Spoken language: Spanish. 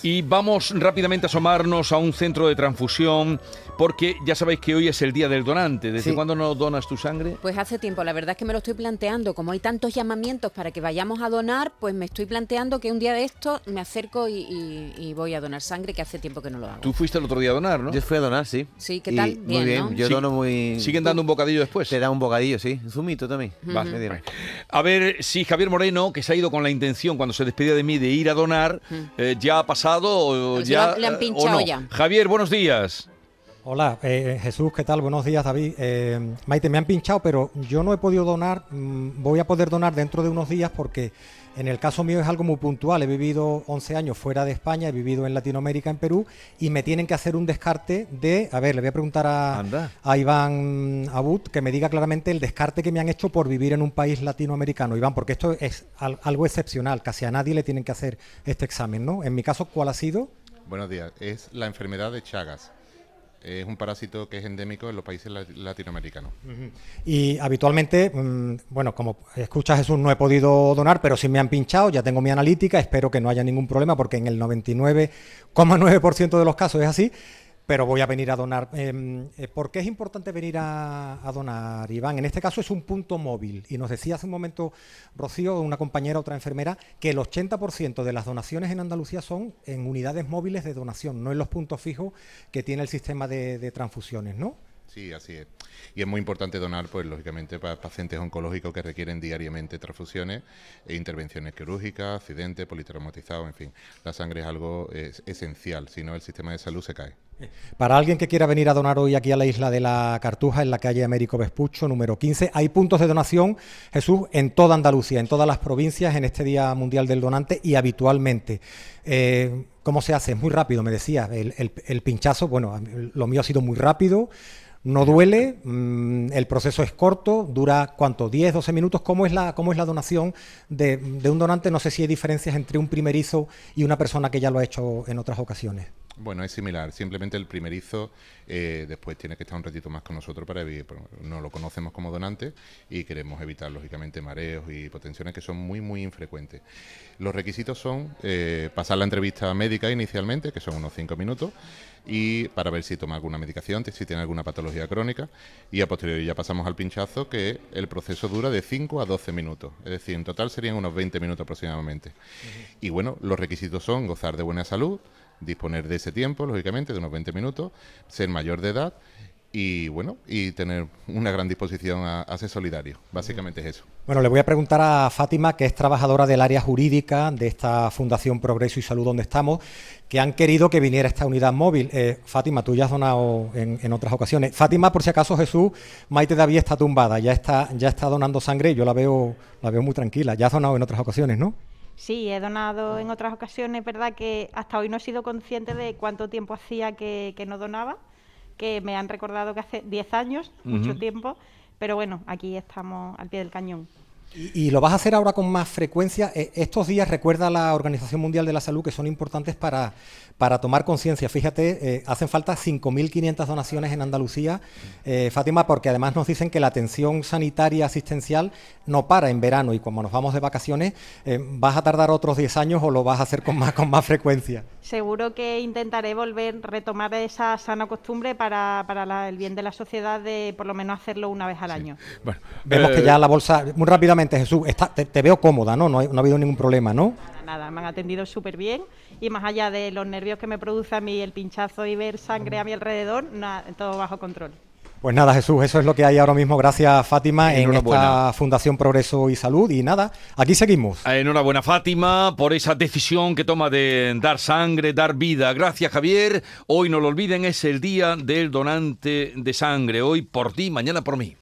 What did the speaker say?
Y vamos rápidamente a asomarnos a un centro de transfusión, porque ya sabéis que hoy es el día del donante. ¿Desde Sí. cuándo no donas tu sangre? Pues hace tiempo, la verdad es que me lo estoy planteando. Como hay tantos llamamientos para que vayamos a donar, pues me estoy planteando que un día de esto me acerco y, y- y voy a donar sangre, que hace tiempo que no lo hago. Tú fuiste el otro día a donar, ¿no? Yo fui a donar, sí. Sí, ¿qué Y tal? Muy Bien, bien, ¿no? yo Sí. dono muy... ¿Siguen dando un bocadillo después? Te da un bocadillo, sí. Un zumito también. Va. Me dieron. A ver si Javier Moreno, que se ha ido con la intención cuando se despedía de mí de ir a donar, eh, ya ha pasado o Pues ya. le han- eh, o pinchado no. ya. Javier, buenos días. Hola, eh, Jesús, ¿qué tal? Buenos días, David. Eh, Maite, me han pinchado, pero yo no he podido donar. mm, voy a poder donar dentro de unos días porque en el caso mío es algo muy puntual. He vivido 11 años fuera de España, he vivido en Latinoamérica, en Perú, y me tienen que hacer un descarte de... A ver, le voy a preguntar a, a Iván Abud que me diga claramente el descarte que me han hecho por vivir en un país latinoamericano. Iván, porque esto es al- algo excepcional. Casi a nadie le tienen que hacer este examen, ¿no? En mi caso, ¿cuál ha sido? Buenos días. Es la enfermedad de Chagas. Es un parásito que es endémico en los países la- latinoamericanos. Y habitualmente, mm, bueno, como escucha Jesús, no he podido donar, pero sí me han pinchado, ya tengo mi analítica, espero que no haya ningún problema porque en el 99,9% de los casos es así, pero voy a venir a donar. Eh, eh, ¿Por qué es importante venir a, donar, Iván? En este caso es un punto móvil y nos decía hace un momento Rocío, una compañera, otra enfermera, que el 80% de las donaciones en Andalucía son en unidades móviles de donación, no en los puntos fijos que tiene el sistema de, transfusiones, ¿no? Sí, así es. Y es muy importante donar, pues lógicamente, para pacientes oncológicos que requieren diariamente transfusiones e intervenciones quirúrgicas, accidentes, politraumatizados, en fin. La sangre es algo es, esencial, si no el sistema de salud se cae. Para alguien que quiera venir a donar hoy aquí a la isla de la Cartuja, en la calle Américo Vespucho, número 15, hay puntos de donación, Jesús, en toda Andalucía, en todas las provincias, en este Día Mundial del Donante y habitualmente. Eh, ¿Cómo se hace? Es muy rápido, me decía. El, el- el pinchazo, bueno, lo mío ha sido muy rápido. No duele, mm, el proceso es corto, dura cuánto, 10, 12 minutos. ¿Cómo es la, cómo es la donación de, de un donante? No sé si hay diferencias entre un primerizo y una persona que ya lo ha hecho en otras ocasiones. Bueno, es similar. Simplemente el primerizo eh, después tiene que estar un ratito más con nosotros para evitar. No lo conocemos como donante y queremos evitar, lógicamente, mareos y hipotensiones que son muy, muy infrecuentes. Los requisitos son eh, pasar la entrevista médica inicialmente, que son unos 5 minutos, y para ver si toma alguna medicación, si tiene alguna patología crónica, y a posteriori ya pasamos al pinchazo, que el proceso dura de 5 a 12 minutos. Es decir, en total serían unos 20 minutos aproximadamente. Y bueno, los requisitos son gozar de buena salud, disponer de ese tiempo, lógicamente, de unos 20 minutos, ser mayor de edad y bueno, y tener una gran disposición a, ser solidario. Básicamente es eso. Bueno, le voy a preguntar a Fátima, que es trabajadora del área jurídica de esta Fundación Progreso y Salud donde estamos, que han querido que viniera esta unidad móvil. Eh, Fátima, tú ya has donado en, otras ocasiones. Fátima, por si acaso Jesús, Maite David está tumbada, ya está, ya está donando sangre yo la veo, la veo muy tranquila. Ya has donado en otras ocasiones, ¿no? Sí, he donado en otras ocasiones, verdad que hasta hoy no he sido consciente de cuánto tiempo hacía que, que no donaba, que me han recordado que hace 10 años, mucho tiempo, pero bueno, aquí estamos al pie del cañón. Y, y lo vas a hacer ahora con más frecuencia. Eh, estos días recuerda la Organización Mundial de la Salud que son importantes para, para tomar conciencia. Fíjate, eh, hacen falta 5.500 donaciones en Andalucía, eh, Fátima, porque además nos dicen que la atención sanitaria asistencial no para en verano y cuando nos vamos de vacaciones, eh, ¿vas a tardar otros 10 años o lo vas a hacer con más, con más frecuencia? Seguro que intentaré volver, retomar esa sana costumbre para, para la- el bien de la sociedad de por lo menos hacerlo una vez al año. Bueno, Vemos eh, que ya la bolsa, muy rápidamente Jesús, está- te, te veo cómoda, ¿no? No, hay- no ha habido ningún problema, ¿no? Nada, nada, me han atendido súper bien y más allá de los nervios que me produce a mí el pinchazo y ver sangre a mi alrededor, nada, todo bajo control. Pues nada, Jesús, eso es lo que hay ahora mismo. Gracias, Fátima, en Enhorabuena. esta Fundación Progreso y Salud. Y nada, aquí seguimos. Enhorabuena Fátima por esa decisión que toma de dar sangre, dar vida. Gracias Javier. Hoy no lo olviden, es el día del donante de sangre. Hoy por ti, mañana por mí.